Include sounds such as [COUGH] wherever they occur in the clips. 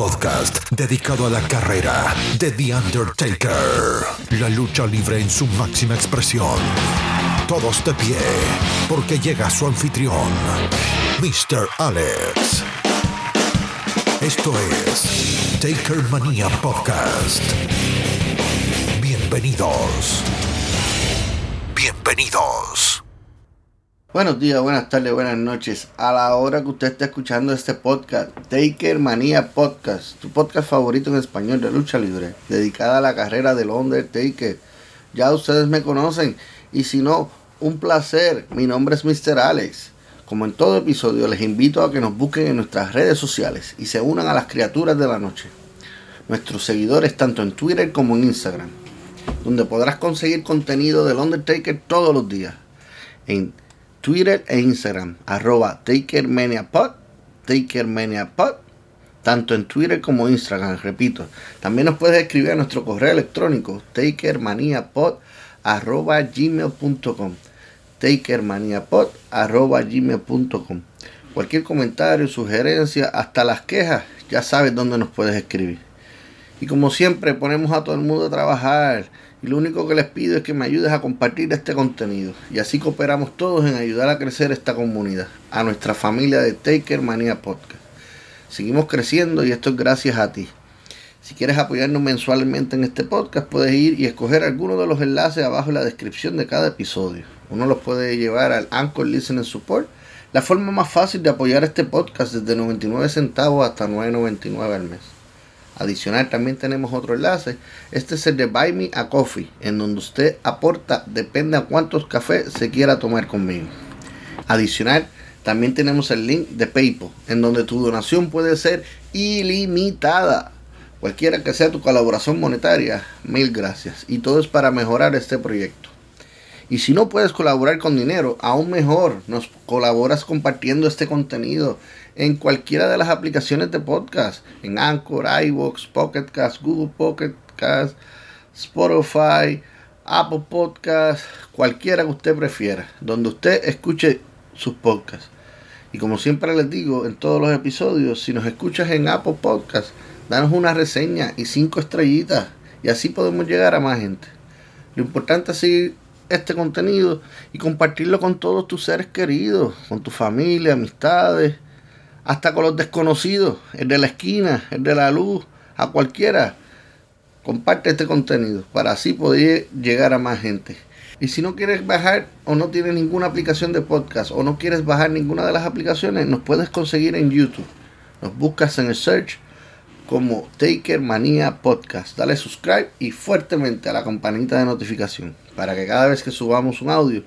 Podcast dedicado a la carrera de The Undertaker. La lucha libre en su máxima expresión. Todos de pie, porque llega su anfitrión, Mr. Alex. Esto es Taker Mania Podcast. Bienvenidos. Bienvenidos. Buenos días, buenas tardes, buenas noches. A la hora que usted esté escuchando este podcast, Taker Manía Podcast, tu podcast favorito en español de lucha libre, dedicada a la carrera del Undertaker. Ya ustedes me conocen y si no, un placer. Mi nombre es Mr. Alex. Como en todo episodio, les invito a que nos busquen en nuestras redes sociales y se unan a las criaturas de la noche. Nuestros seguidores tanto en Twitter como en Instagram, donde podrás conseguir contenido del Undertaker todos los días. En Twitter e Instagram, arroba TakerManiaPod, TakerManiaPod, tanto en Twitter como Instagram, repito. También nos puedes escribir a nuestro correo electrónico, takermaniapod, arroba gmail.com, takermaniapod, arroba gmail.com. Cualquier comentario, sugerencia, hasta las quejas, ya sabes dónde nos puedes escribir. Y como siempre, ponemos a todo el mundo a trabajar. Y lo único que les pido es que me ayudes a compartir este contenido. Y así cooperamos todos en ayudar a crecer esta comunidad, a nuestra familia de Taker Manía Podcast. Seguimos creciendo y esto es gracias a ti. Si quieres apoyarnos mensualmente en este podcast, puedes ir y escoger alguno de los enlaces abajo en la descripción de cada episodio. Uno los puede llevar al Anchor Listening Support, la forma más fácil de apoyar este podcast desde 99 centavos hasta 9.99 al mes. Adicional también tenemos otro enlace. Este es el de Buy Me a Coffee, en donde usted aporta, depende a cuántos cafés se quiera tomar conmigo. Adicional, también tenemos el link de PayPal, en donde tu donación puede ser ilimitada. Cualquiera que sea tu colaboración monetaria, mil gracias. Y todo es para mejorar este proyecto. Y si no puedes colaborar con dinero, aún mejor, nos colaboras compartiendo este contenido en cualquiera de las aplicaciones de podcast, en Anchor, iVoox, Pocket Cast, Google Pocket Cast, Spotify, Apple Podcast, cualquiera que usted prefiera, donde usted escuche sus podcasts. Y como siempre les digo en todos los episodios, si nos escuchas en Apple Podcast, danos una reseña y cinco estrellitas y así podemos llegar a más gente. Lo importante es seguir este contenido y compartirlo con todos tus seres queridos, con tu familia, amistades, hasta con los desconocidos, el de la esquina, el de la luz, a cualquiera. Comparte este contenido para así poder llegar a más gente. Y si no quieres bajar o no tienes ninguna aplicación de podcast o no quieres bajar ninguna de las aplicaciones, nos puedes conseguir en YouTube. Nos buscas en el search como Taker Manía Podcast. Dale subscribe y fuertemente a la campanita de notificación para que cada vez que subamos un audio,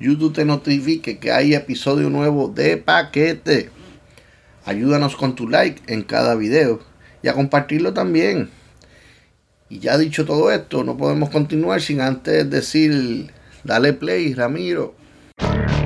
YouTube te notifique que hay episodio nuevo de paquete. Ayúdanos con tu like en cada video y a compartirlo también. Y ya dicho todo esto, no podemos continuar sin antes decir, dale play, Ramiro.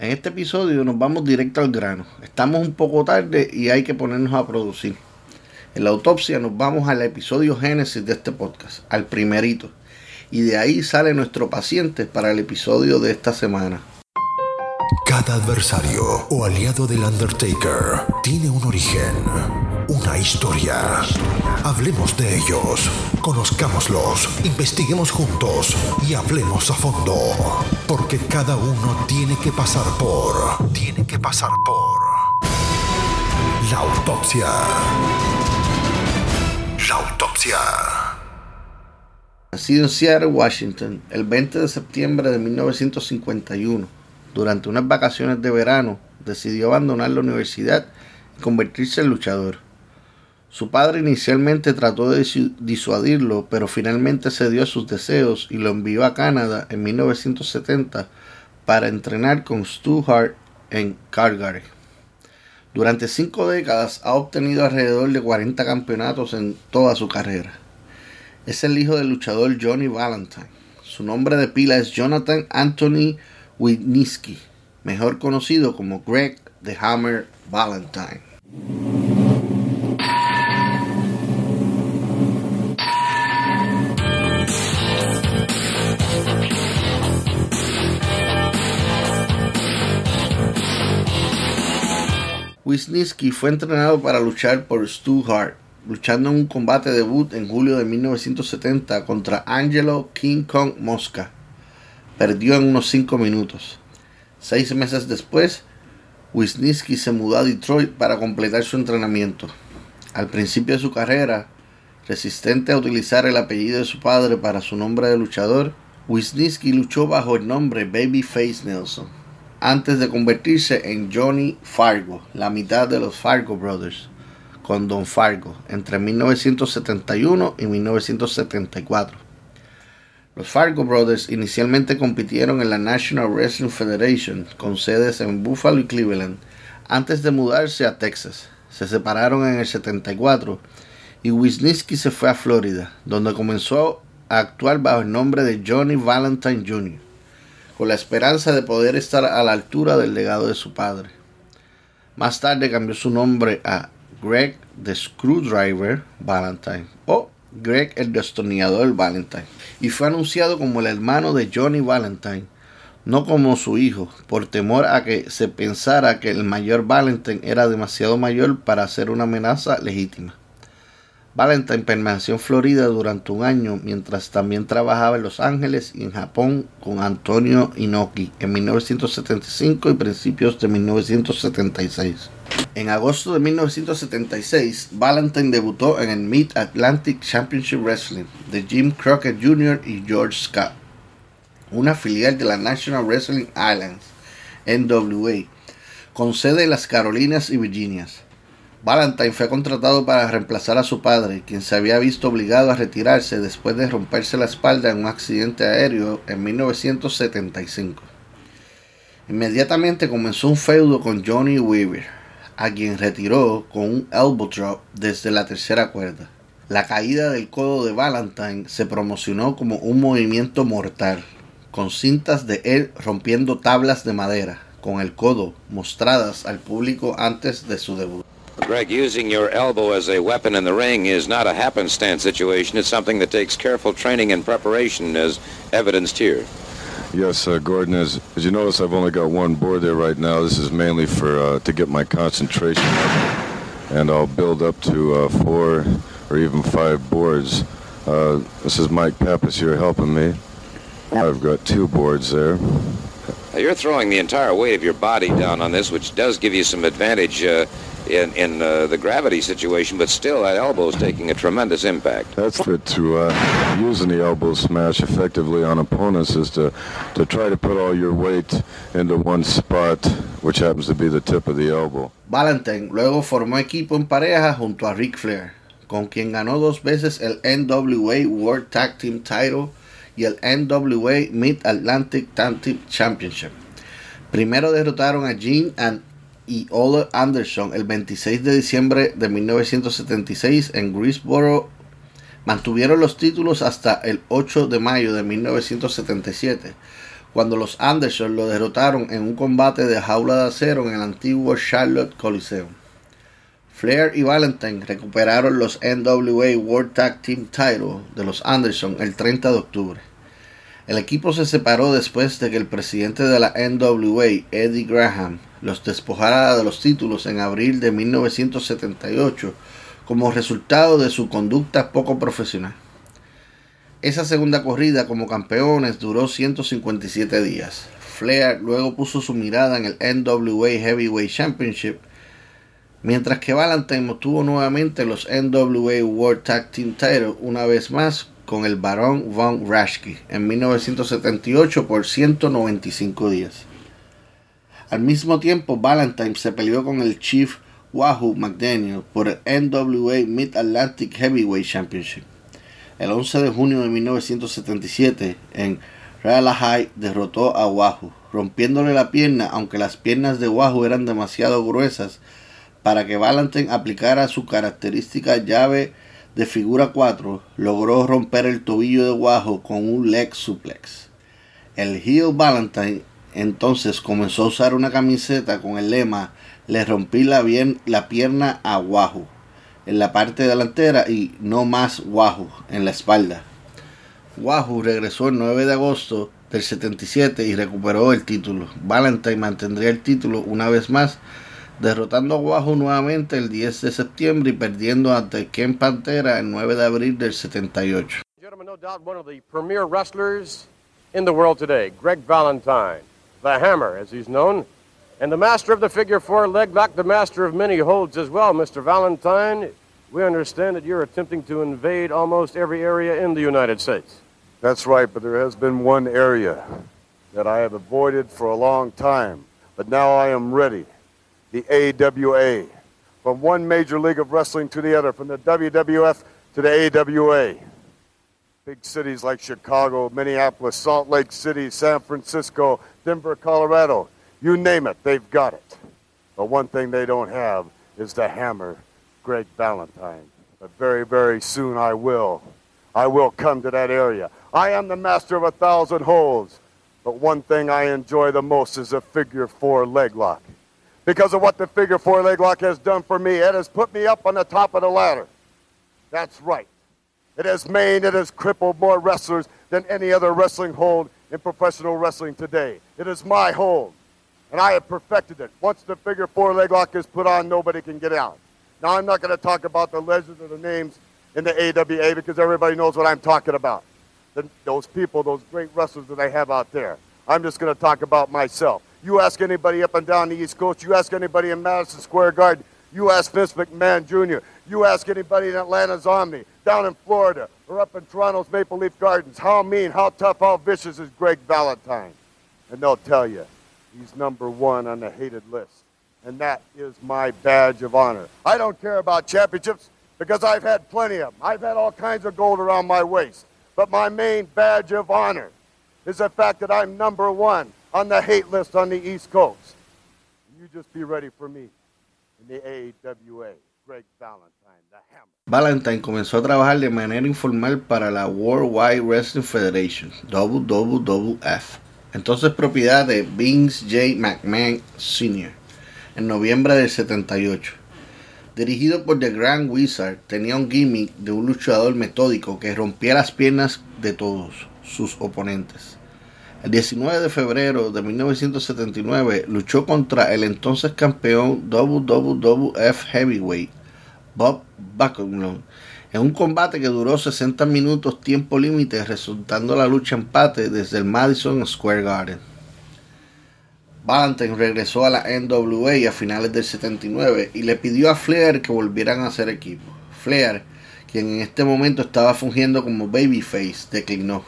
En este episodio nos vamos directo al grano. Estamos un poco tarde y hay que ponernos a producir. En la autopsia nos vamos al episodio génesis de este podcast, al primerito. Y de ahí sale nuestro paciente para el episodio de esta semana. Cada adversario o aliado del Undertaker tiene un origen, una historia. Hablemos de ellos, conozcámoslos, investiguemos juntos y hablemos a fondo. Porque cada uno tiene que pasar por... Tiene que pasar por... La autopsia. La autopsia. Nacido en Seattle, Washington, el 20 de septiembre de 1951, durante unas vacaciones de verano, decidió abandonar la universidad y convertirse en luchador. Su padre inicialmente trató de disuadirlo, pero finalmente cedió a sus deseos y lo envió a Canadá en 1970 para entrenar con Stu Hart en Calgary. Durante cinco décadas ha obtenido alrededor de 40 campeonatos en toda su carrera. Es el hijo del luchador Johnny Valentine. Su nombre de pila es Jonathan Anthony Wisniewski, mejor conocido como Greg the Hammer Valentine. Wisniewski fue entrenado para luchar por Stu Hart, luchando en un combate debut en julio de 1970 contra Angelo King Kong Mosca. Perdió en unos 5 minutos. Seis meses después, Wisniewski se mudó a Detroit para completar su entrenamiento. Al principio de su carrera, resistente a utilizar el apellido de su padre para su nombre de luchador, Wisniewski luchó bajo el nombre Babyface Nelson antes de convertirse en Johnny Fargo, la mitad de los Fargo Brothers, con Don Fargo, entre 1971 y 1974. Los Fargo Brothers inicialmente compitieron en la National Wrestling Federation, con sedes en Buffalo y Cleveland, antes de mudarse a Texas. Se separaron en el 74 y Wisniewski se fue a Florida, donde comenzó a actuar bajo el nombre de Johnny Valentine Jr con la esperanza de poder estar a la altura del legado de su padre. Más tarde cambió su nombre a Greg the Screwdriver Valentine o Greg el destornillador Valentine y fue anunciado como el hermano de Johnny Valentine, no como su hijo, por temor a que se pensara que el mayor Valentine era demasiado mayor para ser una amenaza legítima. Valentine permaneció en Florida durante un año mientras también trabajaba en Los Ángeles y en Japón con Antonio Inoki en 1975 y principios de 1976. En agosto de 1976, Valentine debutó en el Mid Atlantic Championship Wrestling de Jim Crockett Jr. y George Scott, una filial de la National Wrestling Islands, NWA, con sede en las Carolinas y Virginias. Valentine fue contratado para reemplazar a su padre, quien se había visto obligado a retirarse después de romperse la espalda en un accidente aéreo en 1975. Inmediatamente comenzó un feudo con Johnny Weaver, a quien retiró con un elbow drop desde la tercera cuerda. La caída del codo de Valentine se promocionó como un movimiento mortal, con cintas de él rompiendo tablas de madera con el codo mostradas al público antes de su debut. Greg, using your elbow as a weapon in the ring is not a happenstance situation. It's something that takes careful training and preparation, as evidenced here. Yes, uh, Gordon. As, as you notice, I've only got one board there right now. This is mainly for uh, to get my concentration up, and I'll build up to uh, four or even five boards. Uh, this is Mike Pappas here helping me. I've got two boards there. You're throwing the entire weight of your body down on this, which does give you some advantage uh, in, in uh, the gravity situation, but still that elbow is taking a tremendous impact. That's it. To uh, using the elbow smash effectively on opponents is to, to try to put all your weight into one spot, which happens to be the tip of the elbow. Valentine luego formó equipo en pareja junto a Ric Flair, con quien ganó dos veces el NWA World Tag Team Title y el NWA Mid-Atlantic Tag Team Championship. Primero derrotaron a Gene and y Ole Anderson el 26 de diciembre de 1976 en Greensboro. Mantuvieron los títulos hasta el 8 de mayo de 1977, cuando los Anderson lo derrotaron en un combate de jaula de acero en el antiguo Charlotte Coliseum. Flair y Valentine recuperaron los NWA World Tag Team Title de los Anderson el 30 de octubre. El equipo se separó después de que el presidente de la NWA, Eddie Graham, los despojara de los títulos en abril de 1978 como resultado de su conducta poco profesional. Esa segunda corrida como campeones duró 157 días. Flair luego puso su mirada en el NWA Heavyweight Championship, mientras que Valentine obtuvo nuevamente los NWA World Tag Team Title una vez más con el Barón Von Raschke en 1978 por 195 días. Al mismo tiempo, Valentine se peleó con el Chief Wahoo McDaniel por el NWA Mid Atlantic Heavyweight Championship. El 11 de junio de 1977, en Raleigh derrotó a Wahoo, rompiéndole la pierna, aunque las piernas de Wahoo eran demasiado gruesas para que Valentine aplicara su característica llave de figura 4, logró romper el tobillo de Wahoo con un leg suplex. El heel Valentine entonces comenzó a usar una camiseta con el lema Le rompí la, bien, la pierna a Wahoo en la parte delantera y no más Wahoo en la espalda. Wahoo regresó el 9 de agosto del 77 y recuperó el título. Valentine mantendría el título una vez más, derrotando a Wahoo nuevamente el 10 de septiembre y perdiendo ante Ken Pantera el 9 de abril del 78. Greg Valentine. the Hammer, as he's known, and the master of the figure four leg lock, the master of many holds as well. Mr. Valentine, we understand that you're attempting to invade almost every area in the United States. That's right, but there has been one area that I have avoided for a long time, but now I am ready. The AWA. From one major league of wrestling to the other, from the WWF to the AWA big cities like Chicago, Minneapolis, Salt Lake City, San Francisco, Denver, Colorado. You name it, they've got it. But one thing they don't have is the hammer, Greg Valentine. But very, very soon I will. I will come to that area. I am the master of a thousand holds. But one thing I enjoy the most is a figure four leg lock. Because of what the figure four leg lock has done for me, it has put me up on the top of the ladder. That's right. It has maimed, it has crippled more wrestlers than any other wrestling hold in professional wrestling today. It is my hold, and I have perfected it. Once the figure four leg lock is put on, nobody can get out. Now, I'm not going to talk about the legends or the names in the AWA because everybody knows what I'm talking about. The, those people, those great wrestlers that I have out there. I'm just going to talk about myself. You ask anybody up and down the East Coast, you ask anybody in Madison Square Garden, you ask Vince McMahon Jr., you ask anybody in Atlanta's Omni, down in Florida, or up in Toronto's Maple Leaf Gardens, how mean, how tough, how vicious is Greg Valentine? And they'll tell you he's number one on the hated list. And that is my badge of honor. I don't care about championships because I've had plenty of them. I've had all kinds of gold around my waist. But my main badge of honor is the fact that I'm number one on the hate list on the East Coast. You just be ready for me in the AWA. Greg Valentine. Valentine comenzó a trabajar de manera informal para la World Wide Wrestling Federation, WWF, entonces propiedad de Vince J. McMahon Sr., en noviembre del 78. Dirigido por The Grand Wizard, tenía un gimmick de un luchador metódico que rompía las piernas de todos sus oponentes. El 19 de febrero de 1979 luchó contra el entonces campeón WWF Heavyweight Bob Backlund en un combate que duró 60 minutos tiempo límite, resultando la lucha empate desde el Madison Square Garden. Valentine regresó a la NWA a finales del 79 y le pidió a Flair que volvieran a ser equipo. Flair, quien en este momento estaba fungiendo como babyface, declinó.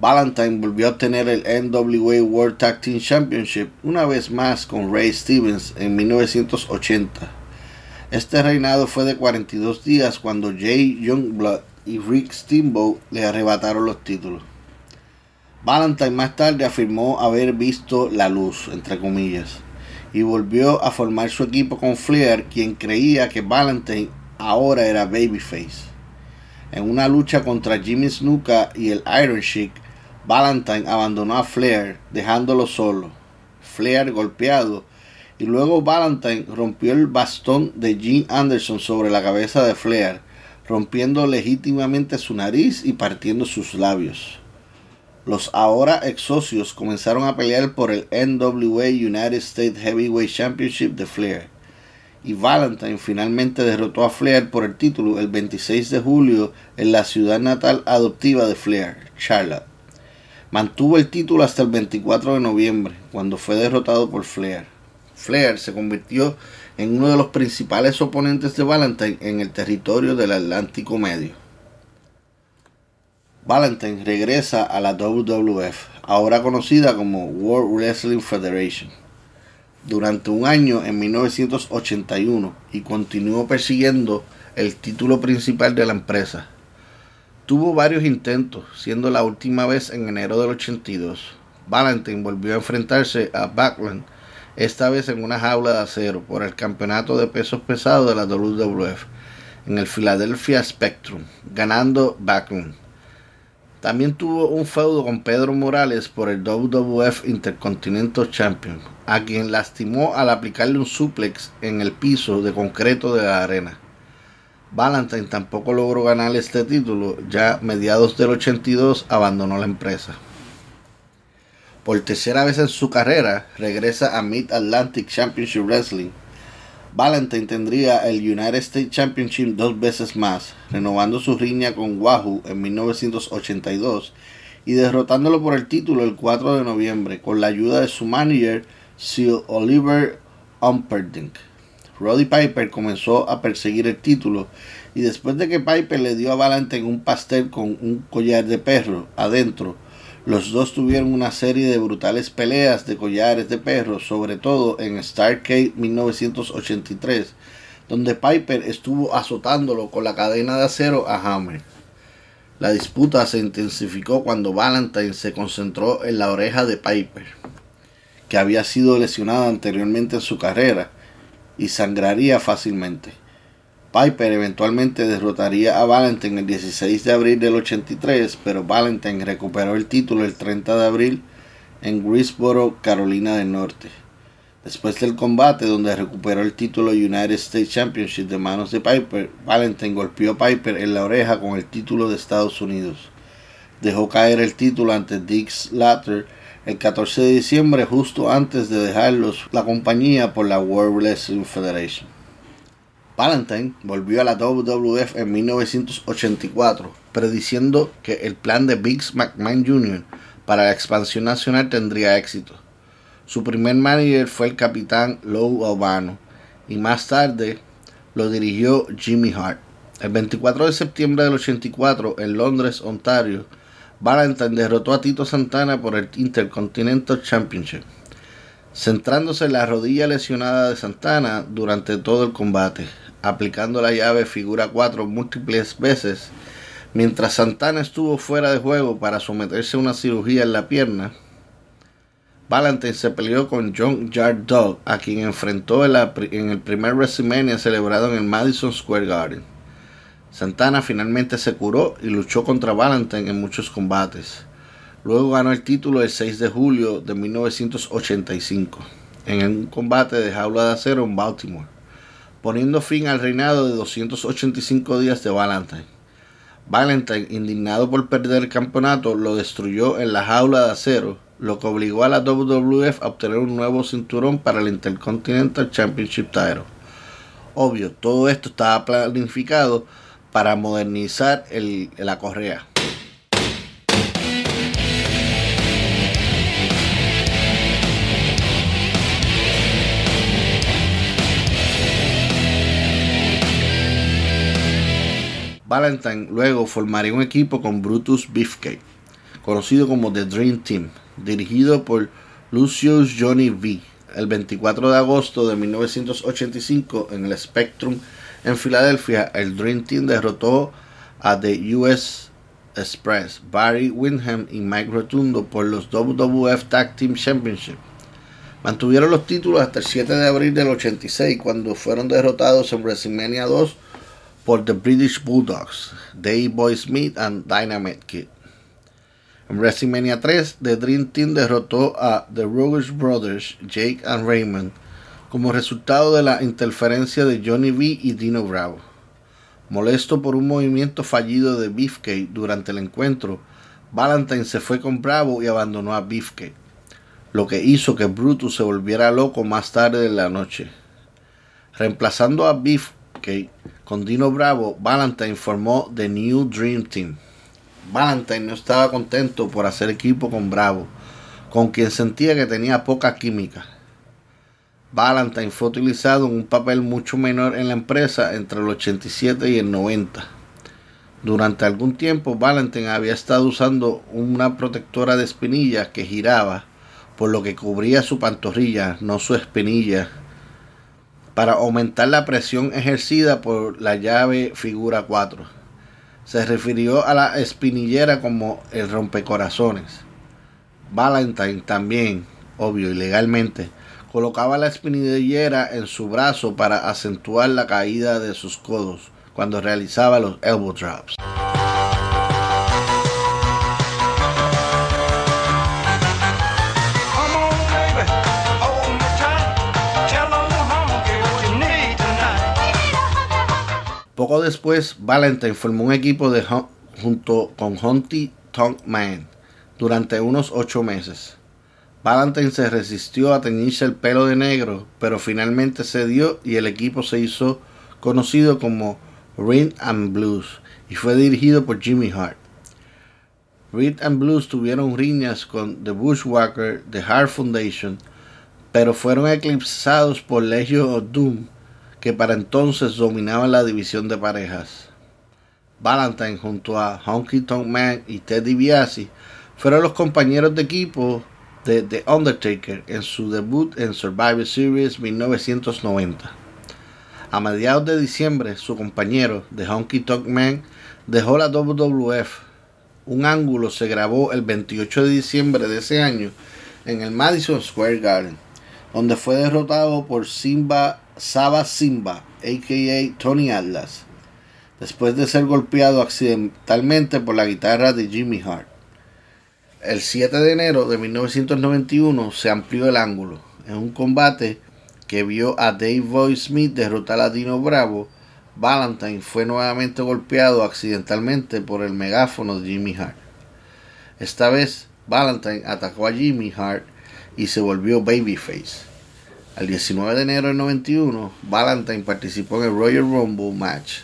Valentine volvió a obtener el NWA World Tag Team Championship una vez más con Ray Stevens en 1980 este reinado fue de 42 días cuando Jay Youngblood y Rick Steamboat le arrebataron los títulos. Valentine más tarde afirmó haber visto la luz, entre comillas, y volvió a formar su equipo con Flair, quien creía que Valentine ahora era Babyface. En una lucha contra Jimmy Snuka y el Iron Sheik, Valentine abandonó a Flair, dejándolo solo. Flair, golpeado, y luego Valentine rompió el bastón de Jim Anderson sobre la cabeza de Flair, rompiendo legítimamente su nariz y partiendo sus labios. Los ahora ex socios comenzaron a pelear por el NWA United States Heavyweight Championship de Flair, y Valentine finalmente derrotó a Flair por el título el 26 de julio en la ciudad natal adoptiva de Flair, Charlotte. Mantuvo el título hasta el 24 de noviembre, cuando fue derrotado por Flair. Flair se convirtió en uno de los principales oponentes de Valentine en el territorio del Atlántico Medio. Valentine regresa a la WWF, ahora conocida como World Wrestling Federation durante un año en 1981 y continuó persiguiendo el título principal de la empresa. Tuvo varios intentos, siendo la última vez en enero del 82. Valentine volvió a enfrentarse a Backlund, esta vez en una jaula de acero, por el campeonato de pesos pesados de la WWF, en el Philadelphia Spectrum, ganando Backlund. También tuvo un feudo con Pedro Morales por el WWF Intercontinental Champion, a quien lastimó al aplicarle un suplex en el piso de concreto de la arena. Valentine tampoco logró ganar este título, ya mediados del 82 abandonó la empresa. Por tercera vez en su carrera, regresa a Mid Atlantic Championship Wrestling. Valentine tendría el United States Championship dos veces más, renovando su riña con Wahoo en 1982 y derrotándolo por el título el 4 de noviembre con la ayuda de su manager Sir Oliver Humperdinck. Roddy Piper comenzó a perseguir el título y después de que Piper le dio a Valentine un pastel con un collar de perro adentro, los dos tuvieron una serie de brutales peleas de collares de perro, sobre todo en Starcade 1983, donde Piper estuvo azotándolo con la cadena de acero a Hammer. La disputa se intensificó cuando Valentine se concentró en la oreja de Piper que había sido lesionada anteriormente en su carrera y sangraría fácilmente. Piper eventualmente derrotaría a Valentine el 16 de abril del 83, pero Valentine recuperó el título el 30 de abril en Greensboro, Carolina del Norte. Después del combate donde recuperó el título United States Championship de manos de Piper, Valentine golpeó a Piper en la oreja con el título de Estados Unidos. Dejó caer el título ante Dix Latter el 14 de diciembre, justo antes de dejarlos la compañía por la World Wrestling Federation. Valentine volvió a la WWF en 1984, prediciendo que el plan de Biggs McMahon Jr. para la expansión nacional tendría éxito. Su primer manager fue el capitán Lou Albano y más tarde lo dirigió Jimmy Hart. El 24 de septiembre del 84 en Londres, Ontario, Valentine derrotó a Tito Santana por el Intercontinental Championship, centrándose en la rodilla lesionada de Santana durante todo el combate, aplicando la llave figura 4 múltiples veces, mientras Santana estuvo fuera de juego para someterse a una cirugía en la pierna. Valentine se peleó con John Yard Dog, a quien enfrentó en, el primer WrestleMania celebrado en Madison Square Garden. Santana finalmente se curó y luchó contra Valentine en muchos combates. Luego ganó el título el 6 de julio de 1985 en un combate de jaula de acero en Baltimore, poniendo fin al reinado de 285 días de Valentine. Valentine, indignado por perder el campeonato, lo destruyó en la jaula de acero, lo que obligó a la WWF a obtener un nuevo cinturón para el Intercontinental Championship Title. Obvio, todo esto estaba planificado para modernizar la correa. Valentine luego formaría un equipo con Brutus Beefcake, conocido como The Dream Team, dirigido por Lucius Johnny V, el 24 de agosto de 1985 en el Spectrum en Filadelfia, el Dream Team derrotó a The US Express, Barry Windham y Mike Rotundo por los WWF Tag Team Championship. Mantuvieron los títulos hasta el 7 de abril del 86 cuando fueron derrotados en WrestleMania 2 por The British Bulldogs, Dave Boy Smith y Dynamite Kid. En WrestleMania 3, The Dream Team derrotó a The Ruggers Brothers, Jake and Raymond como resultado de la interferencia de Johnny B y Dino Bravo. Molesto por un movimiento fallido de Beefcake durante el encuentro, Valentine se fue con Bravo y abandonó a Beefcake, lo que hizo que Brutus se volviera loco más tarde en la noche. Reemplazando a Beefcake con Dino Bravo, Valentine formó The New Dream Team. Valentine no estaba contento por hacer equipo con Bravo, con quien sentía que tenía poca química. Valentine fue utilizado en un papel mucho menor en la empresa entre el 87 y el 90. Durante algún tiempo, Valentine había estado usando una protectora de espinillas que giraba, por lo que cubría su pantorrilla, no su espinilla, para aumentar la presión ejercida por la llave figura 4. Se refirió a la espinillera como el rompecorazones. Valentine también, obvio, ilegalmente, colocaba la espinillera en su brazo para acentuar la caída de sus codos cuando realizaba los elbow drops. Poco después, Valentine formó un equipo de junto con Hunty Tonk Man durante unos ocho meses. Valentine se resistió a teñirse el pelo de negro, pero finalmente cedió y el equipo se hizo conocido como Reed and Blues y fue dirigido por Jimmy Hart. Reed and Blues tuvieron riñas con The Bushwhacker, The Hart Foundation, pero fueron eclipsados por Legion of Doom que para entonces dominaban la división de parejas. Valentine junto a Honky Tonk Man y Ted DiBiase fueron los compañeros de equipo de The Undertaker en su debut en Survivor Series 1990. A mediados de diciembre, su compañero, The Honky Tonk Man, dejó la WWF. Un ángulo se grabó el 28 de diciembre de ese año en el Madison Square Garden, donde fue derrotado por Simba Saba Simba, a.k.a. Tony Atlas, después de ser golpeado accidentalmente por la guitarra de Jimmy Hart. El 7 de enero de 1991 se amplió el ángulo en un combate que vio a Dave Boy Smith derrotar a Dino Bravo. Valentine fue nuevamente golpeado accidentalmente por el megáfono de Jimmy Hart. Esta vez Valentine atacó a Jimmy Hart y se volvió babyface. El 19 de enero del 91, Valentine participó en el Royal Rumble match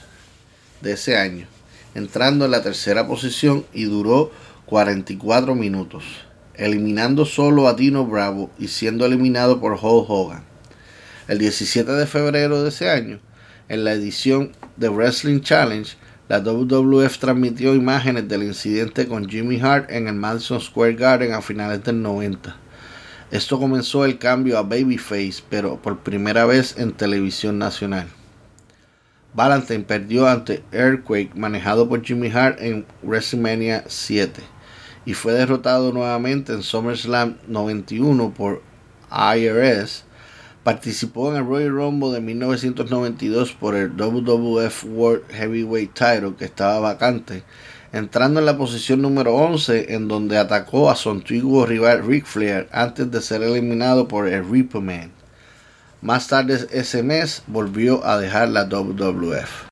de ese año, entrando en la tercera posición y duró 44 minutos, eliminando solo a Dino Bravo y siendo eliminado por Hulk Hogan. El 17 de febrero de ese año, en la edición de Wrestling Challenge, la WWF transmitió imágenes del incidente con Jimmy Hart en el Madison Square Garden a finales del 90. Esto comenzó el cambio a Babyface, pero por primera vez en televisión nacional. Valentine perdió ante Earthquake manejado por Jimmy Hart en WrestleMania 7 y fue derrotado nuevamente en SummerSlam 91 por IRS. Participó en el Royal Rumble de 1992 por el WWF World Heavyweight Title que estaba vacante entrando en la posición número 11 en donde atacó a su antiguo rival Ric Flair antes de ser eliminado por el Reaper Man. Más tarde ese mes volvió a dejar la WWF.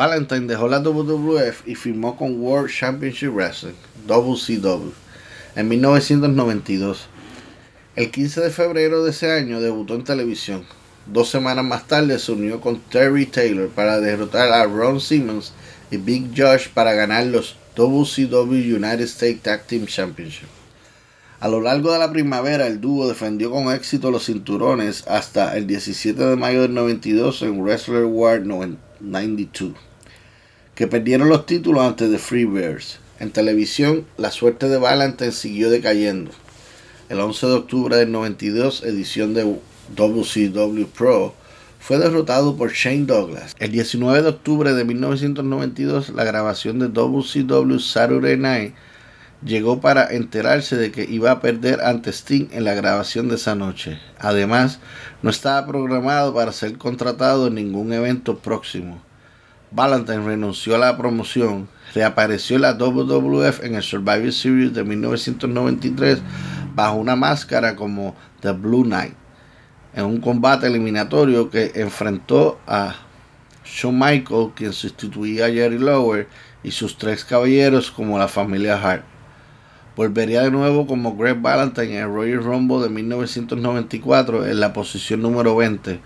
Valentine dejó la WWF y firmó con World Championship Wrestling, WCW, en 1992. El 15 de febrero de ese año debutó en televisión. Dos semanas más tarde se unió con Terry Taylor para derrotar a Ron Simmons y Big Josh para ganar los WCW United States Tag Team Championship. A lo largo de la primavera, el dúo defendió con éxito los cinturones hasta el 17 de mayo del 92 en Wrestler War 92 que perdieron los títulos ante The Freebirds. En televisión, la suerte de Valentine siguió decayendo. El 11 de octubre del 92, edición de WCW Pro, fue derrotado por Shane Douglas. El 19 de octubre de 1992, la grabación de WCW Saturday Night llegó para enterarse de que iba a perder ante Sting en la grabación de esa noche. Además, no estaba programado para ser contratado en ningún evento próximo. Valentine renunció a la promoción, reapareció en la WWF en el Survivor Series de 1993 bajo una máscara como The Blue Knight, en un combate eliminatorio que enfrentó a Shawn Michaels, quien sustituía a Jerry Lawler, y sus tres caballeros como la familia Hart. Volvería de nuevo como Greg Valentine en el Royal Rumble de 1994 en la posición número 20,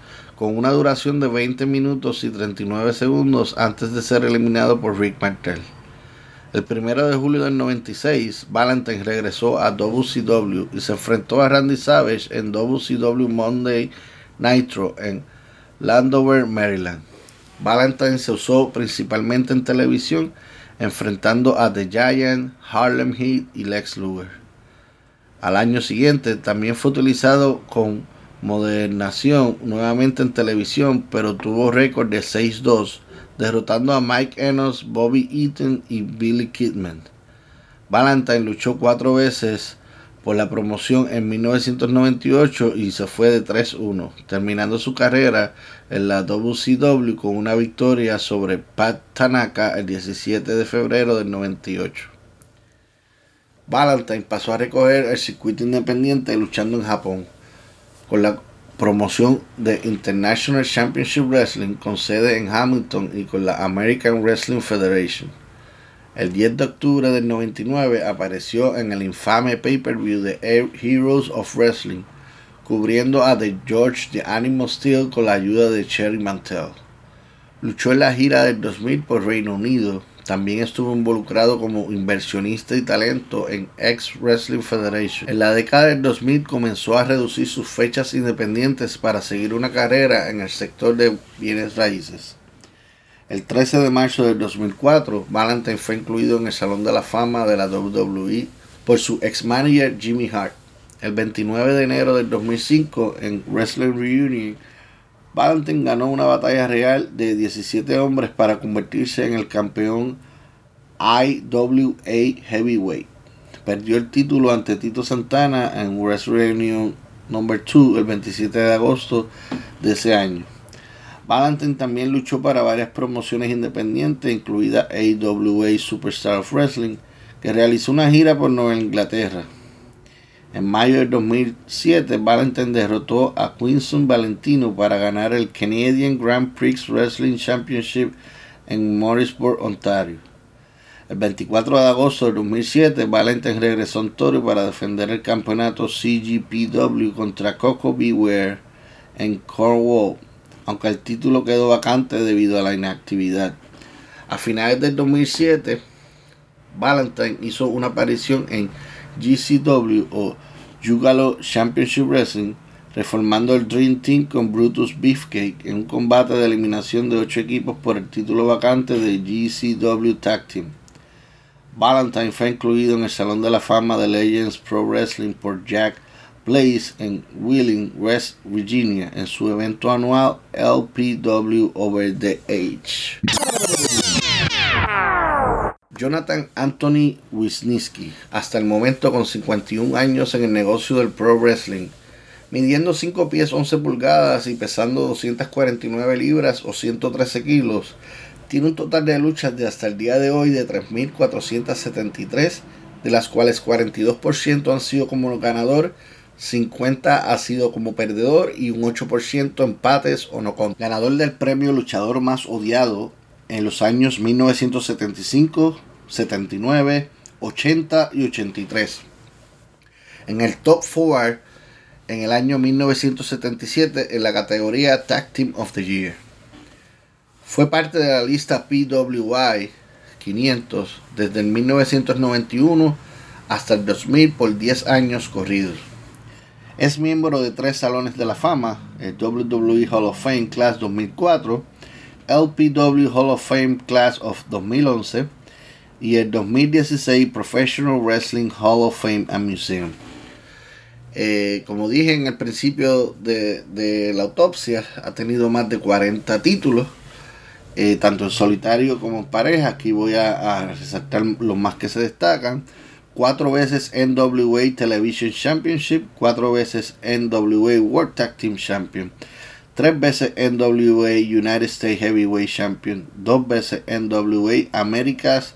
con una duración de 20 minutos y 39 segundos antes de ser eliminado por Rick Martel. El 1 de julio del 96, Valentine regresó a WCW y se enfrentó a Randy Savage en WCW Monday Nitro en Landover, Maryland. Valentine se usó principalmente en televisión, enfrentando a The Giant, Harlem Heat y Lex Luger. Al año siguiente también fue utilizado con modernación nuevamente en televisión, pero tuvo récord de 6-2, derrotando a Mike Enos, Bobby Eaton y Billy Kidman. Valentine luchó cuatro veces por la promoción en 1998 y se fue de 3-1, terminando su carrera en la WCW con una victoria sobre Pat Tanaka el 17 de febrero del 98. Valentine pasó a recoger el circuito independiente luchando en Japón, con la promoción de International Championship Wrestling con sede en Hamilton y con la American Wrestling Federation. El 10 de octubre del 99 apareció en el infame pay-per-view de Heroes of Wrestling, cubriendo a The George the Animal Steel con la ayuda de Cherry Mantel. Luchó en la gira del 2000 por Reino Unido. También estuvo involucrado como inversionista y talento en X Wrestling Federation. En la década del 2000 comenzó a reducir sus fechas independientes para seguir una carrera en el sector de bienes raíces. El 13 de marzo del 2004, Valentine fue incluido en el Salón de la Fama de la WWE por su ex-manager Jimmy Hart. El 29 de enero del 2005, en Wrestling Reunion, Valentine ganó una batalla real de 17 hombres para convertirse en el campeón IWA Heavyweight. Perdió el título ante Tito Santana en Reunion No. 2 el 27 de agosto de ese año. Valentine también luchó para varias promociones independientes, incluida AWA Superstar of Wrestling, que realizó una gira por Nueva Inglaterra. En mayo del 2007, Valentine derrotó a Quinson Valentino para ganar el Canadian Grand Prix Wrestling Championship en Morrisburg, Ontario. El 24 de agosto del 2007, Valentine regresó a Ontario para defender el campeonato CGPW contra Coco Beware en Cornwall aunque el título quedó vacante debido a la inactividad. A finales del 2007, Valentine hizo una aparición en GCW o Juggalo Championship Wrestling, reformando el Dream Team con Brutus Beefcake en un combate de eliminación de 8 equipos por el título vacante de GCW Tag Team. Valentine fue incluido en el Salón de la Fama de Legends Pro Wrestling por Jack Blaze en Wheeling, West Virginia, en su evento anual LPW Over the Age. Jonathan Anthony Wisniewski, hasta el momento con 51 años en el negocio del pro wrestling, midiendo 5 pies 11 pulgadas y pesando 249 libras o 113 kilos, tiene un total de luchas de hasta el día de hoy de 3.473, de las cuales 42% han sido como ganador 50 ha sido como perdedor y un 8% empates o no con. Ganador del premio luchador más odiado en los años 1975, 79, 80 y 83. En el top 4 en el año 1977 en la categoría Tag Team of the Year. Fue parte de la lista PWI 500 desde el 1991 hasta el 2000 por 10 años corridos. Es miembro de tres salones de la fama, el WWE Hall of Fame Class 2004, LPW Hall of Fame Class of 2011 y el 2016 Professional Wrestling Hall of Fame and Museum. Eh, como dije en el principio de, la autopsia, ha tenido más de 40 títulos, eh, tanto en solitario como en pareja. Aquí voy a, a resaltar los más que se destacan cuatro veces NWA Television Championship, cuatro veces NWA World Tag Team Champion, tres veces NWA United States Heavyweight Champion, dos veces NWA America's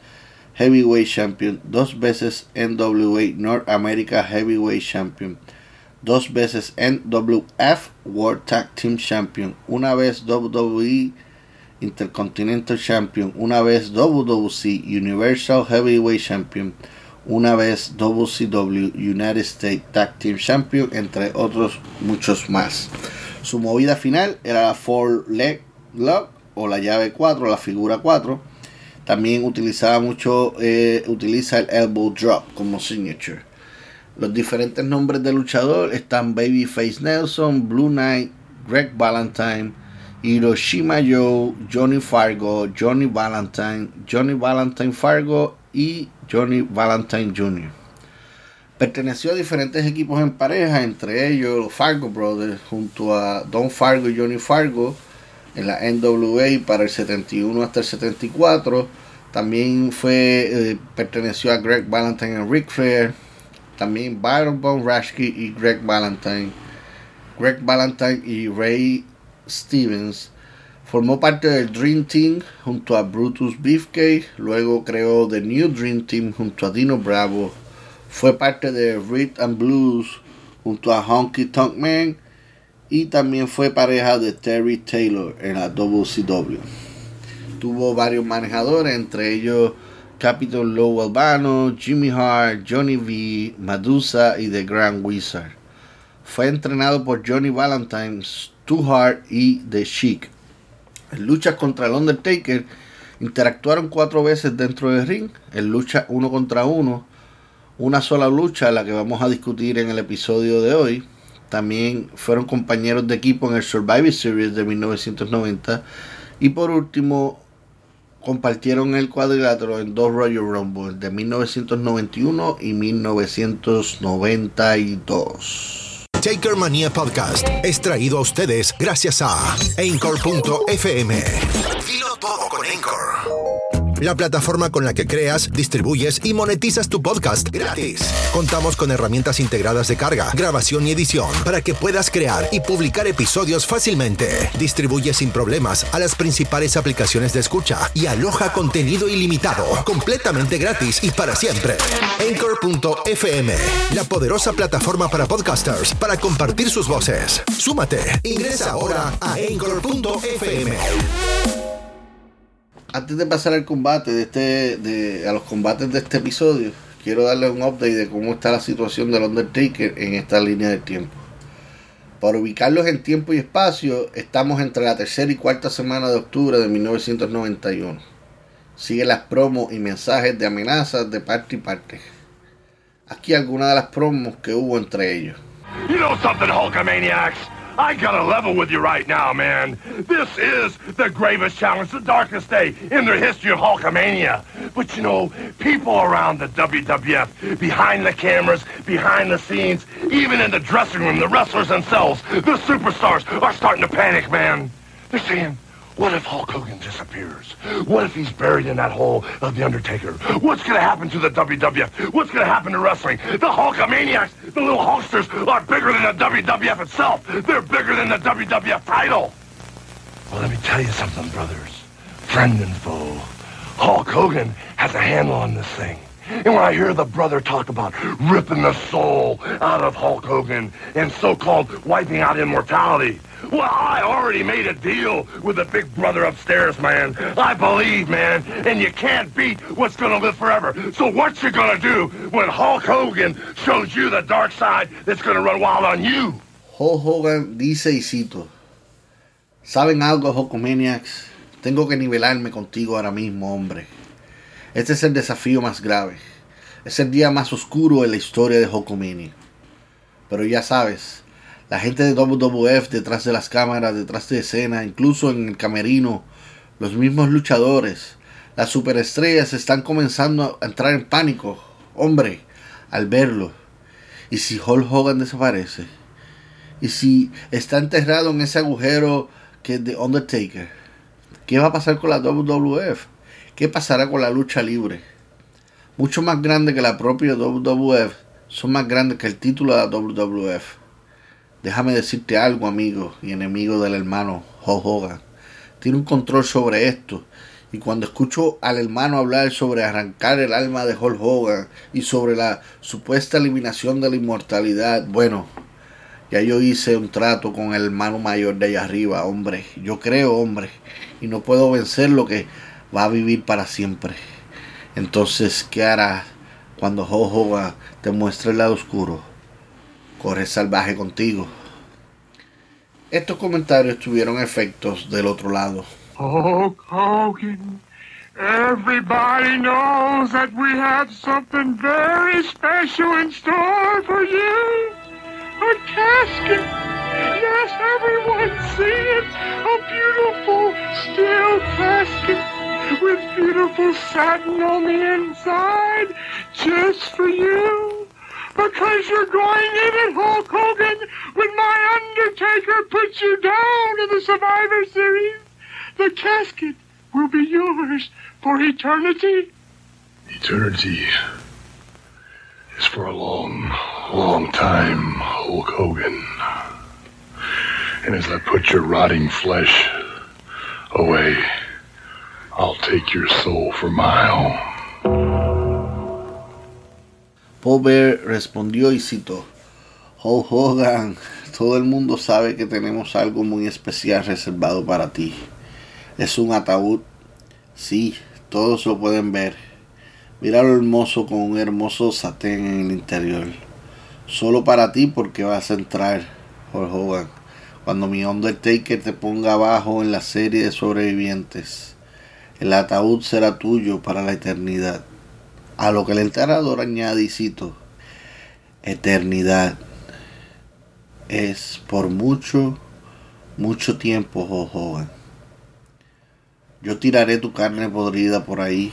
Heavyweight Champion, dos veces NWA North America Heavyweight Champion, dos veces NWF World Tag Team Champion, una vez WWE Intercontinental Champion, una vez WWC Universal Heavyweight Champion, una vez WCW United States Tag Team Champion, entre otros muchos más. Su movida final era la Four Leg Lock o la llave 4, la figura 4. También utilizaba mucho, eh, utiliza el Elbow Drop como signature. Los diferentes nombres del luchador están Babyface Nelson, Blue Knight, Greg Valentine, Hiroshima Joe, Johnny Fargo, Johnny Valentine, Johnny Valentine Fargo y Johnny Valentine Jr. Perteneció a diferentes equipos en pareja, entre ellos los Fargo Brothers, junto a Don Fargo y Johnny Fargo en la NWA para el 71 hasta el 74. También fue, eh, perteneció a Greg Valentine y Rick Flair. También Byron Von Rashke y Greg Valentine. Greg Valentine y Ray Stevens. Formó parte del Dream Team junto a Brutus Beefcake. Luego creó The New Dream Team junto a Dino Bravo. Fue parte de Reed and Blues junto a Honky Tonk Man. Y también fue pareja de Terry Taylor en la WCW. Tuvo varios manejadores, entre ellos Capitol Low Albano, Jimmy Hart, Johnny V, Medusa y The Grand Wizard. Fue entrenado por Johnny Valentine, Stu Hart y The Chic. En luchas contra el Undertaker interactuaron cuatro veces dentro del ring, en lucha uno contra uno, una sola lucha, la que vamos a discutir en el episodio de hoy. También fueron compañeros de equipo en el Survivor Series de 1990. Y por último, compartieron el cuadrilátero en dos Royal Rumble de 1991 y 1992. Taker Mania Podcast es traído a ustedes gracias a Anchor.fm. Todo con. La plataforma con la que creas, distribuyes y monetizas tu podcast gratis. Contamos con herramientas integradas de carga, grabación y edición para que puedas crear y publicar episodios fácilmente. Distribuye sin problemas a las principales aplicaciones de escucha y aloja contenido ilimitado, completamente gratis y para siempre. Anchor.fm, la poderosa plataforma para podcasters para compartir sus voces. Súmate. Ingresa ahora a Anchor.fm. Antes de pasar al combate de este, de, a los combates de este episodio, quiero darle un update de cómo está la situación del Undertaker en esta línea de tiempo. Para ubicarlos en tiempo y espacio, estamos entre la tercera y cuarta semana de octubre de 1991. Sigue las promos y mensajes de amenazas de parte y parte. Aquí algunas de las promos que hubo entre ellos. You know something, Hulkamaniacs? I gotta level with you right now, man. This is the gravest challenge, the darkest day in the history of Hulkamania. But you know, people around the WWF, behind the cameras, behind the scenes, even in the dressing room, the wrestlers themselves, the superstars are starting to panic, man. They're saying, what if Hulk Hogan disappears? What if he's buried in that hole of The Undertaker? What's going to happen to the WWF? What's going to happen to wrestling? The Hulkamaniacs, the little Hulksters, are bigger than the WWF itself. They're bigger than the WWF title. Well, let me tell you something, brothers. Friend and foe. Hulk Hogan has a handle on this thing. And when I hear the brother talk about ripping the soul out of Hulk Hogan and so-called wiping out immortality, well, I already made a deal with the big brother upstairs, man. I believe, man, and you can't beat what's gonna live forever. So what you gonna do when Hulk Hogan shows you the dark side that's gonna run wild on you? Hulk Hogan dice y cito, ¿saben algo, Hulkamaniacs? Tengo que nivelarme contigo ahora mismo, hombre. Este es el desafío más grave. Es el día más oscuro en la historia de Hulkamania. Pero ya sabes, la gente de WWF detrás de las cámaras, detrás de escena, incluso en el camerino, los mismos luchadores, las superestrellas están comenzando a entrar en pánico, hombre, al verlo. ¿Y si Hulk Hogan desaparece? ¿Y si está enterrado en ese agujero que es de Undertaker? ¿Qué va a pasar con la WWF? ¿Qué pasará con la lucha libre? Mucho más grande que la propia WWF, son más grandes que el título de la WWF. Déjame decirte algo, amigo y enemigo del hermano Hulk Hogan. Tiene un control sobre esto. Y cuando escucho al hermano hablar sobre arrancar el alma de Hulk Hogan y sobre la supuesta eliminación de la inmortalidad, bueno, Ya yo hice un trato con el hermano mayor de allá arriba, hombre. Yo creo, hombre. Y no puedo vencer lo que va a vivir para siempre. Entonces, ¿qué hará cuando Jojo te muestre el lado oscuro? Corre salvaje contigo. Estos comentarios tuvieron efectos del otro lado. Hulk Hogan, everybody knows that we have something very special in store for you. A casket. Yes, everyone see it. A beautiful steel casket with beautiful satin on the inside just for you. Because you're going in it, Hulk Hogan, when my Undertaker puts you down in the Survivor Series. The casket will be yours for eternity. Eternity is for a long, long time, Hulk Hogan. And as I put your rotting flesh away, I'll take your soul for my own. Paul respondió y citó, Hulk Hogan, todo el mundo sabe que tenemos algo muy especial reservado para ti. Es un ataúd. Sí, todos lo pueden ver. Mira lo hermoso con un hermoso satén en el interior. Solo para ti porque vas a entrar, Hulk Hogan, cuando mi Undertaker te ponga abajo en la serie de sobrevivientes. El ataúd será tuyo para la eternidad. A lo que el enterrador añade cito, eternidad es por mucho, mucho tiempo, Hulk Hogan. Yo tiraré tu carne podrida por ahí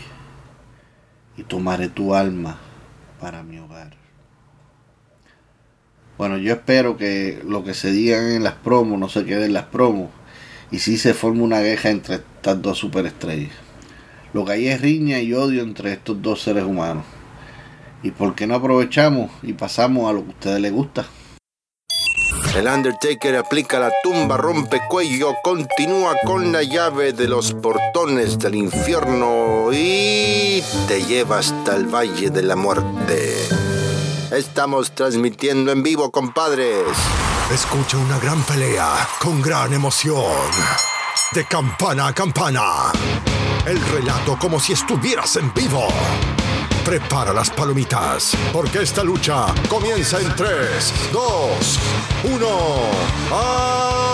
y tomaré tu alma para mi hogar. Bueno, yo espero que lo que se digan en las promos no se quede en las promos y si se forma una queja entre estas dos superestrellas. Lo que hay es riña y odio entre estos dos seres humanos. ¿Y por qué no aprovechamos y pasamos a lo que a ustedes les gusta? El Undertaker aplica la tumba, rompe cuello, continúa con la llave de los portones del infierno y te lleva hasta el Valle de la Muerte. Estamos transmitiendo en vivo, compadres. Escucha una gran pelea con gran emoción. De campana a campana. El relato como si estuvieras en vivo. Prepara las palomitas, porque esta lucha comienza en 3, 2, 1. ¡A!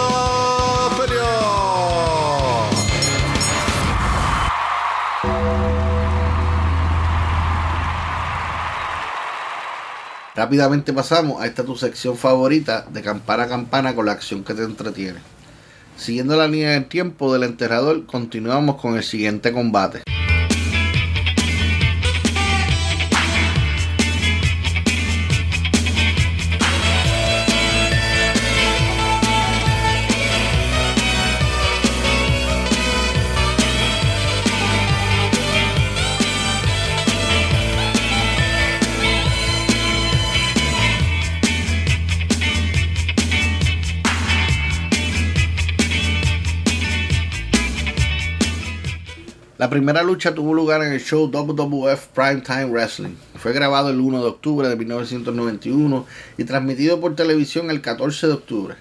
Rápidamente pasamos a esta tu sección favorita de campana a campana con la acción que te entretiene. Siguiendo la línea del tiempo del enterrador, continuamos con el siguiente combate. La primera lucha tuvo lugar en el show WWF Primetime Wrestling. Fue grabado el 1 de octubre de 1991 y transmitido por televisión el 14 de octubre.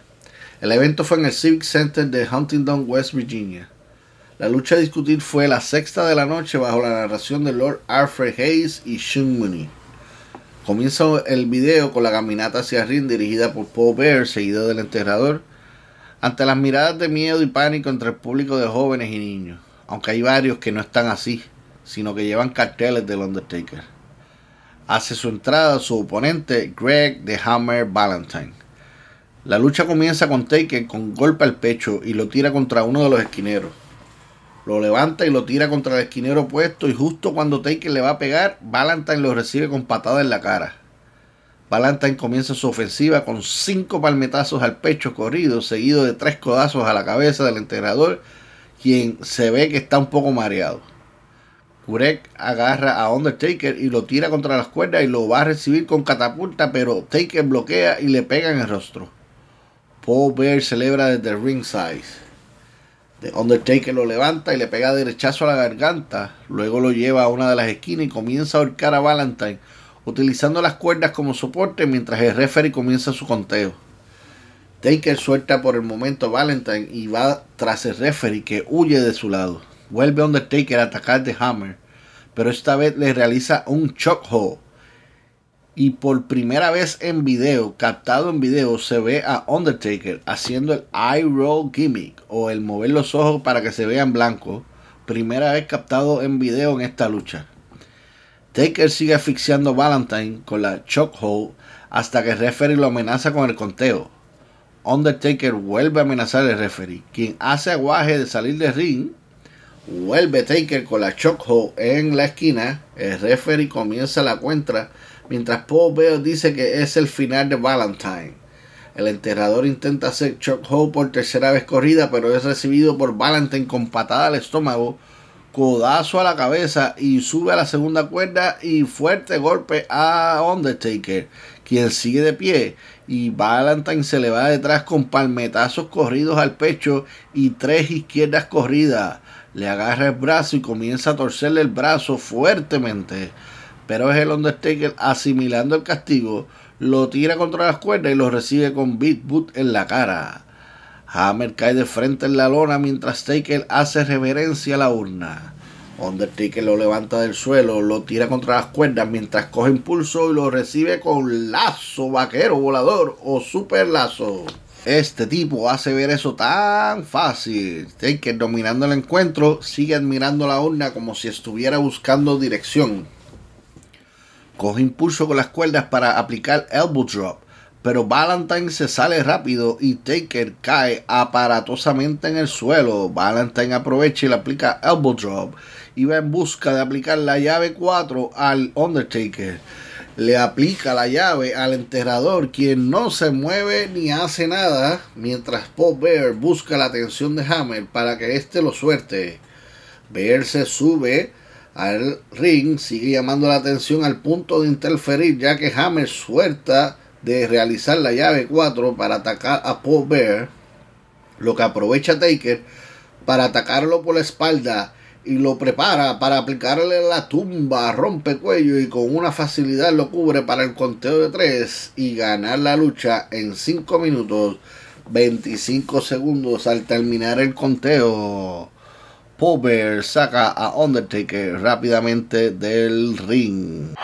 El evento fue en el Civic Center de Huntington, West Virginia. La lucha a discutir fue la sexta de la noche bajo la narración de Lord Alfred Hayes y Shun Mooney. Comienza el video con la caminata hacia el ring dirigida por Paul Bear, seguido del enterrador, ante las miradas de miedo y pánico entre el público de jóvenes y niños aunque hay varios que no están así, sino que llevan carteles del Undertaker. Hace su entrada su oponente Greg the Hammer Valentine. La lucha comienza con Taker con golpe al pecho y lo tira contra uno de los esquineros. Lo levanta y lo tira contra el esquinero opuesto y justo cuando Taker le va a pegar, Valentine lo recibe con patada en la cara. Valentine comienza su ofensiva con cinco palmetazos al pecho corrido, seguido de tres codazos a la cabeza del integrador quien se ve que está un poco mareado. Kurek agarra a Undertaker y lo tira contra las cuerdas y lo va a recibir con catapulta, pero Taker bloquea y le pega en el rostro. Paul Bear celebra desde el ringside. The Undertaker lo levanta y le pega derechazo a la garganta. Luego lo lleva a una de las esquinas y comienza a ahorcar a Valentine, utilizando las cuerdas como soporte mientras el referee comienza su conteo. Taker suelta por el momento Valentine y va tras el referee que huye de su lado. Vuelve Undertaker a atacar de Hammer, pero esta vez le realiza un chokehold. Y por primera vez en video, captado en video, se ve a Undertaker haciendo el eye roll gimmick o el mover los ojos para que se vean blancos. Primera vez captado en video en esta lucha. Taker sigue asfixiando a Valentine con la chokehold hasta que el referee lo amenaza con el conteo. Undertaker vuelve a amenazar al referee, quien hace aguaje de salir del ring. Vuelve Taker con la chokehold en la esquina. El referee comienza la cuenta mientras Paul dice que es el final de Valentine. El enterrador intenta hacer chokehold por tercera vez corrida, pero es recibido por Valentine con patada al estómago codazo a la cabeza y sube a la segunda cuerda y fuerte golpe a Undertaker, quien sigue de pie y Valentine se le va detrás con palmetazos corridos al pecho y tres izquierdas corridas. Le agarra el brazo y comienza a torcerle el brazo fuertemente. Pero es el Undertaker asimilando el castigo, lo tira contra las cuerdas y lo recibe con Beat Boot en la cara. Hammer cae de frente en la lona mientras Taker hace reverencia a la urna. Undertaker lo levanta del suelo, lo tira contra las cuerdas mientras coge impulso y lo recibe con lazo vaquero volador o super lazo. Este tipo hace ver eso tan fácil. Taker dominando el encuentro sigue admirando la urna como si estuviera buscando dirección. Coge impulso con las cuerdas para aplicar elbow drop pero Valentine se sale rápido y Taker cae aparatosamente en el suelo. Valentine aprovecha y le aplica elbow drop va en busca de aplicar la llave 4 al Undertaker. Le aplica la llave al enterrador, quien no se mueve ni hace nada, mientras Paul Bear busca la atención de Hammer para que éste lo suerte. Bear se sube al ring, sigue llamando la atención al punto de interferir, ya que Hammer suelta de realizar la llave 4 para atacar a Paul Bear, lo que aprovecha Taker para atacarlo por la espalda y lo prepara para aplicarle la tumba, rompe cuello y con una facilidad lo cubre para el conteo de 3 y ganar la lucha en 5 minutos 25 segundos al terminar el conteo. Bear saca a Undertaker rápidamente del ring.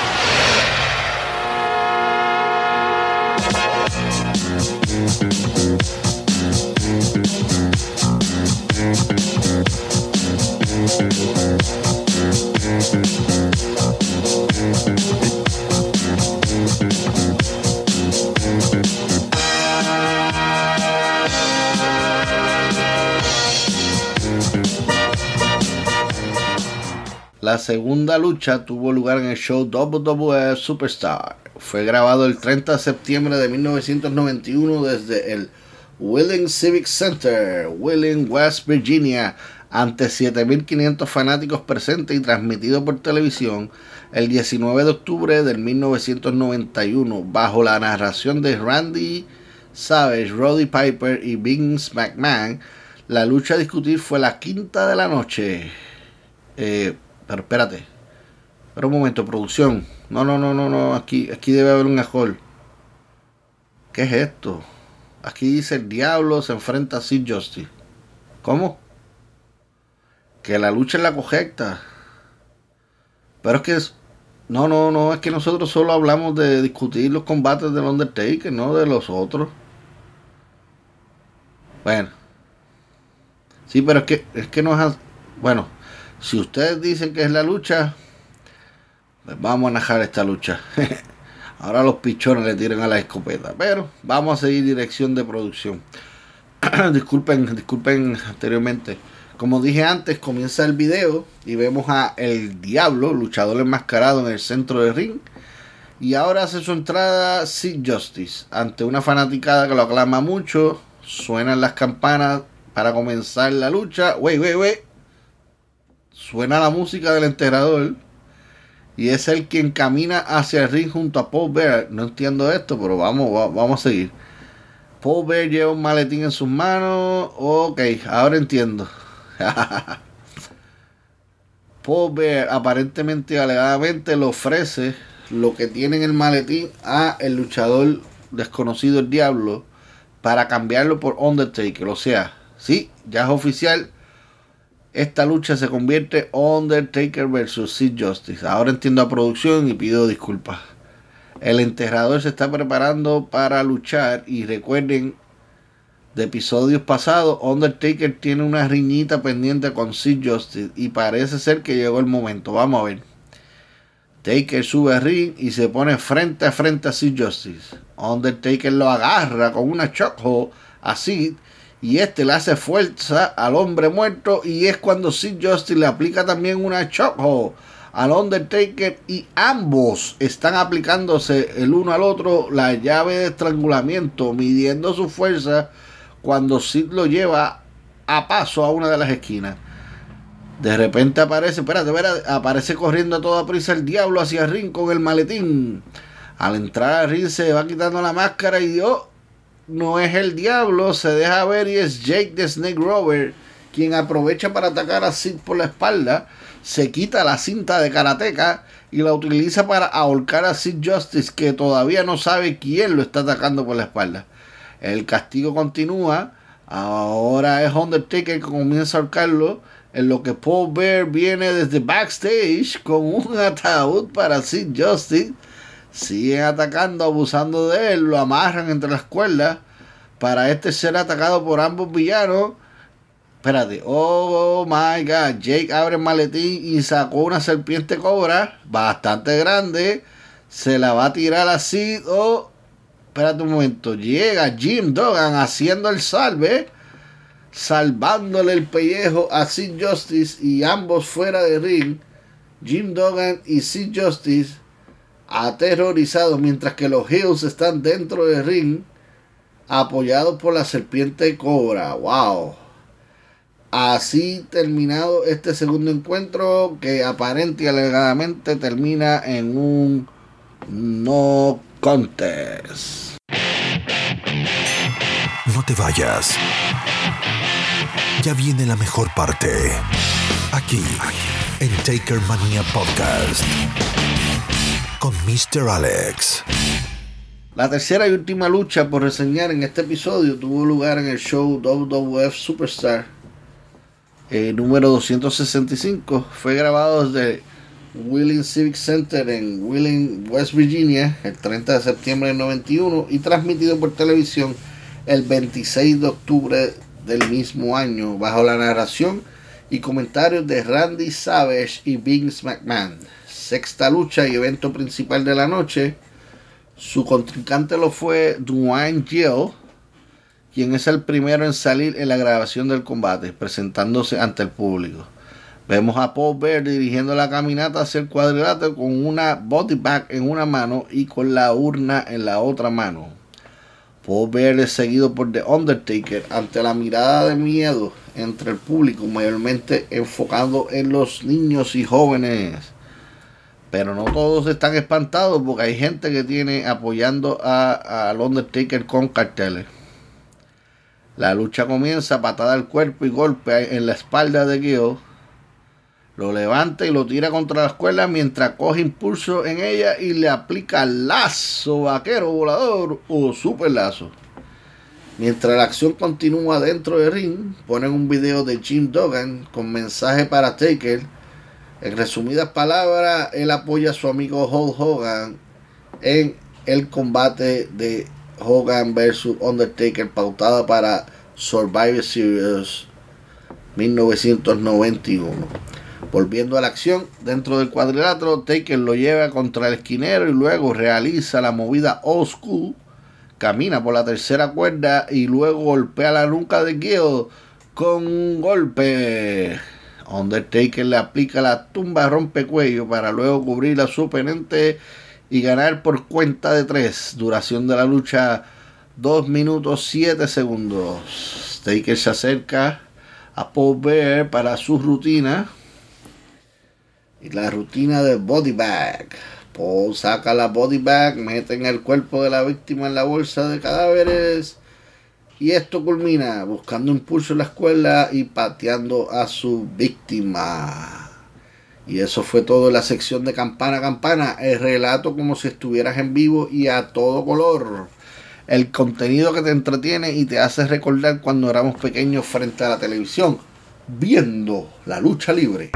La segunda lucha tuvo lugar en el show WWE Superstar. Fue grabado el 30 de septiembre de 1991 desde el Wheeling Civic Center, Wheeling, West Virginia, ante 7.500 fanáticos presentes y transmitido por televisión el 19 de octubre de 1991 bajo la narración de Randy Savage, Roddy Piper y Vince McMahon. La lucha a discutir fue la quinta de la noche. Eh, pero espérate. Pero un momento, producción. No, no, no, no, no. Aquí, aquí debe haber un error. ¿Qué es esto? Aquí dice el diablo se enfrenta a Sid Justice. ¿Cómo? Que la lucha es la correcta. Pero es que es, no, no, no, es que nosotros solo hablamos de discutir los combates del Undertaker, no de los otros. Bueno. Sí, pero es que, es que no es... Bueno, si ustedes dicen que es la lucha, pues vamos a najar esta lucha. [LAUGHS] Ahora los pichones le tiran a la escopeta. Pero vamos a seguir dirección de producción. [CLEARS THROAT] disculpen, disculpen anteriormente. Como dije antes, comienza el video y vemos a El Diablo, luchador enmascarado en el centro del ring. Y ahora hace su entrada Sid Justice. Ante una fanaticada que lo aclama mucho. Suenan las campanas para comenzar la lucha. Wey, wey, wey suena la música del enterrador y es el quien camina hacia el ring junto a Paul Bear. No entiendo esto, pero vamos, vamos a seguir. Paul Bear lleva un maletín en sus manos. Ok, ahora entiendo. [LAUGHS] Paul Bear aparentemente alegadamente le ofrece lo que tiene en el maletín a el luchador desconocido el diablo para cambiarlo por Undertaker. O sea, sí, ya es oficial. Esta lucha se convierte Undertaker versus Sid Justice. Ahora entiendo a producción y pido disculpas. El enterrador se está preparando para luchar y recuerden de episodios pasados, Undertaker tiene una riñita pendiente con Sid Justice y parece ser que llegó el momento. Vamos a ver. Taker sube al ring y se pone frente a frente a Sid Justice. Undertaker lo agarra con una chokehold a y este le hace fuerza al hombre muerto y es cuando Sid Justice le aplica también una chokehold al Undertaker y ambos están aplicándose el uno al otro la llave de estrangulamiento, midiendo su fuerza cuando Sid lo lleva a paso a una de las esquinas. De repente aparece, espérate, espérate, aparece corriendo a toda prisa el diablo hacia el ring con el maletín. Al entrar al ring se va quitando la máscara y Dios, no es el diablo, se deja ver y es Jake the Snake Rover, quien aprovecha para atacar a Sid por la espalda, se quita la cinta de karateca y la utiliza para ahorcar a Sid Justice, que todavía no sabe quién lo está atacando por la espalda. El castigo continúa. Ahora es Undertaker que comienza a ahorcarlo. En lo que Paul Bear viene desde backstage con un ataúd para Sid Justice. Siguen atacando, abusando de él. Lo amarran entre las cuerdas. Para este ser atacado por ambos villanos. Espérate. Oh my god. Jake abre el maletín y sacó una serpiente cobra. Bastante grande. Se la va a tirar a Sid. Oh espérate un momento, llega Jim Duggan haciendo el salve, salvándole el pellejo a Sid Justice y ambos fuera de ring. Jim Duggan y Sid Justice aterrorizados mientras que los Hills están dentro del ring apoyados por la serpiente cobra. ¡Wow! Así terminado este segundo encuentro que aparente y alegadamente termina en un no contest. No te vayas. Ya viene la mejor parte. Aquí, en Taker Mania Podcast. Con Mr. Alex. La tercera y última lucha por reseñar en este episodio tuvo lugar en el show WWF Superstar eh, número 265. Fue grabado desde Wheeling Civic Center en Wheeling, West Virginia, el 30 de septiembre del 91 y transmitido por televisión el 26 de octubre del mismo año, bajo la narración y comentarios de Randy Savage y Vince McMahon. Sexta lucha y evento principal de la noche. Su contrincante lo fue Dwayne Gill, quien es el primero en salir en la grabación del combate, presentándose ante el público. Vemos a Paul Bear dirigiendo la caminata hacia el cuadrilátero con una body bag en una mano y con la urna en la otra mano. Paul Bear es seguido por The Undertaker ante la mirada de miedo entre el público, mayormente enfocado en los niños y jóvenes. Pero no todos están espantados porque hay gente que tiene apoyando a, al Undertaker con carteles. La lucha comienza patada al cuerpo y golpe en la espalda de Gill. Lo levanta y lo tira contra la escuela mientras coge impulso en ella y le aplica lazo vaquero volador o super lazo. Mientras la acción continúa dentro del ring, ponen un video de Jim Duggan con mensaje para Taker. En resumidas palabras, él apoya a su amigo Hulk Hogan en el combate de Hogan versus Undertaker pautada para Survivor Series 1991. Volviendo a la acción, dentro del cuadrilátero, Taker lo lleva contra el esquinero y luego realiza la movida old school, camina por la tercera cuerda y luego golpea la nuca de Gill con un golpe. Undertaker le aplica la tumba rompecuello para luego cubrir a su oponente y ganar por cuenta de tres. Duración de la lucha 2 minutos 7 segundos. Taker se acerca a Paul Bear para su rutina y la rutina de body bag. Paul saca la body bag, mete en el cuerpo de la víctima en la bolsa de cadáveres. Y esto culmina buscando impulso en la escuela y pateando a su víctima. Y eso fue todo en la sección de campana campana. El relato como si estuvieras en vivo y a todo color. el contenido que te entretiene y te hace recordar cuando éramos pequeños frente a la televisión, viendo la lucha libre.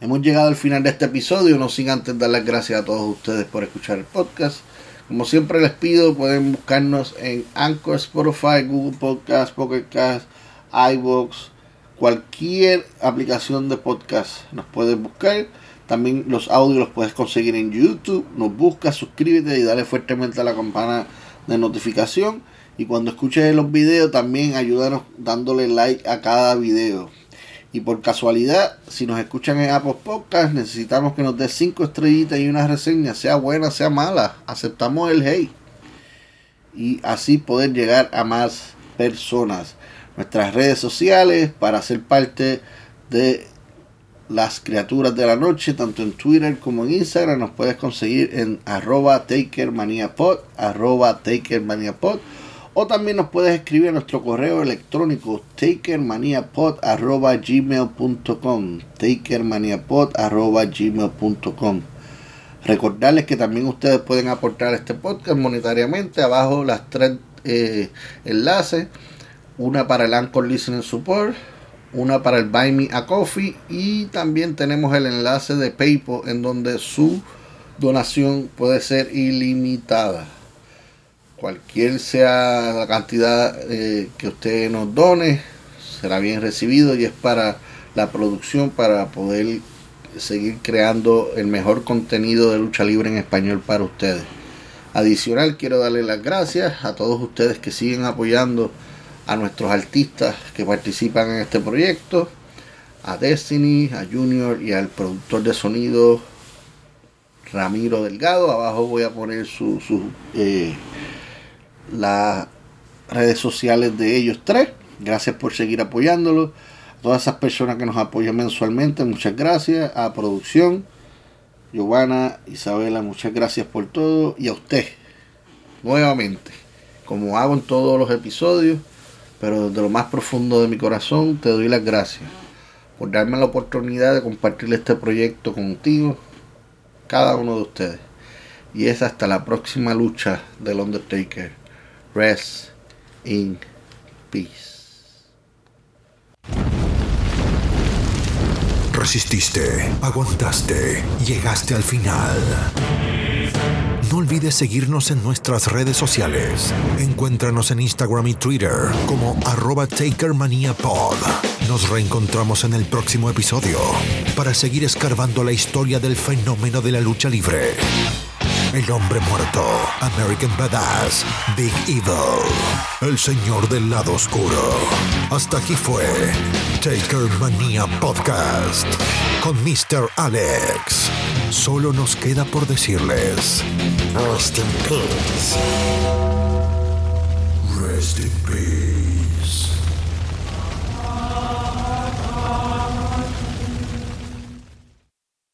Hemos llegado al final de este episodio, no sin antes dar las gracias a todos ustedes por escuchar el podcast. Como siempre les pido, pueden buscarnos en Anchor, Spotify, Google Podcast, Pocket Cast, iVoox, cualquier aplicación de podcast nos puedes buscar. También los audios los puedes conseguir en YouTube. Nos buscas, suscríbete y dale fuertemente a la campana de notificación. Y cuando escuches los videos también ayúdanos dándole like a cada video. Y por casualidad, si nos escuchan en Apple Podcast, necesitamos que nos des 5 estrellitas y una reseña, sea buena, sea mala. Aceptamos el hey. Y así poder llegar a más personas. Nuestras redes sociales para ser parte de las criaturas de la noche, tanto en Twitter como en Instagram, nos puedes conseguir en arroba takermaniapod, arroba takermaniapod, o también nos puedes escribir a nuestro correo electrónico takermaniapod arroba gmail.com, takermaniapod arroba gmail.com. Recordarles que también ustedes pueden aportar este podcast monetariamente, abajo las tres eh, enlaces, una para el Anchor Listening Support, una para el Buy Me a Coffee y también tenemos el enlace de PayPal en donde su donación puede ser ilimitada. Cualquier sea la cantidad eh, que usted nos done, será bien recibido y es para la producción, para poder seguir creando el mejor contenido de lucha libre en español para ustedes. Adicional, quiero darle las gracias a todos ustedes que siguen apoyando a nuestros artistas que participan en este proyecto, a Destiny, a Junior y al productor de sonido Ramiro Delgado. Abajo voy a poner su, eh, las redes sociales de ellos tres. Gracias por seguir apoyándolos. A todas esas personas que nos apoyan mensualmente, muchas gracias. A producción, Giovanna, Isabela, muchas gracias por todo. Y a usted, nuevamente, como hago en todos los episodios, pero desde lo más profundo de mi corazón te doy las gracias por darme la oportunidad de compartir este proyecto contigo, cada uno de ustedes. Y es hasta la próxima lucha del Undertaker. Rest in peace. Resististe, aguantaste, llegaste al final. No olvides seguirnos en nuestras redes sociales. Encuéntranos en Instagram y Twitter como arroba TakerManiaPod. Nos reencontramos en el próximo episodio para seguir escarbando la historia del fenómeno de la lucha libre. El hombre muerto, American Badass, Big Evil, el señor del lado oscuro. Hasta aquí fue Taker Mania Podcast con Mr. Alex. Solo nos queda por decirles: Rest in peace. Rest in peace.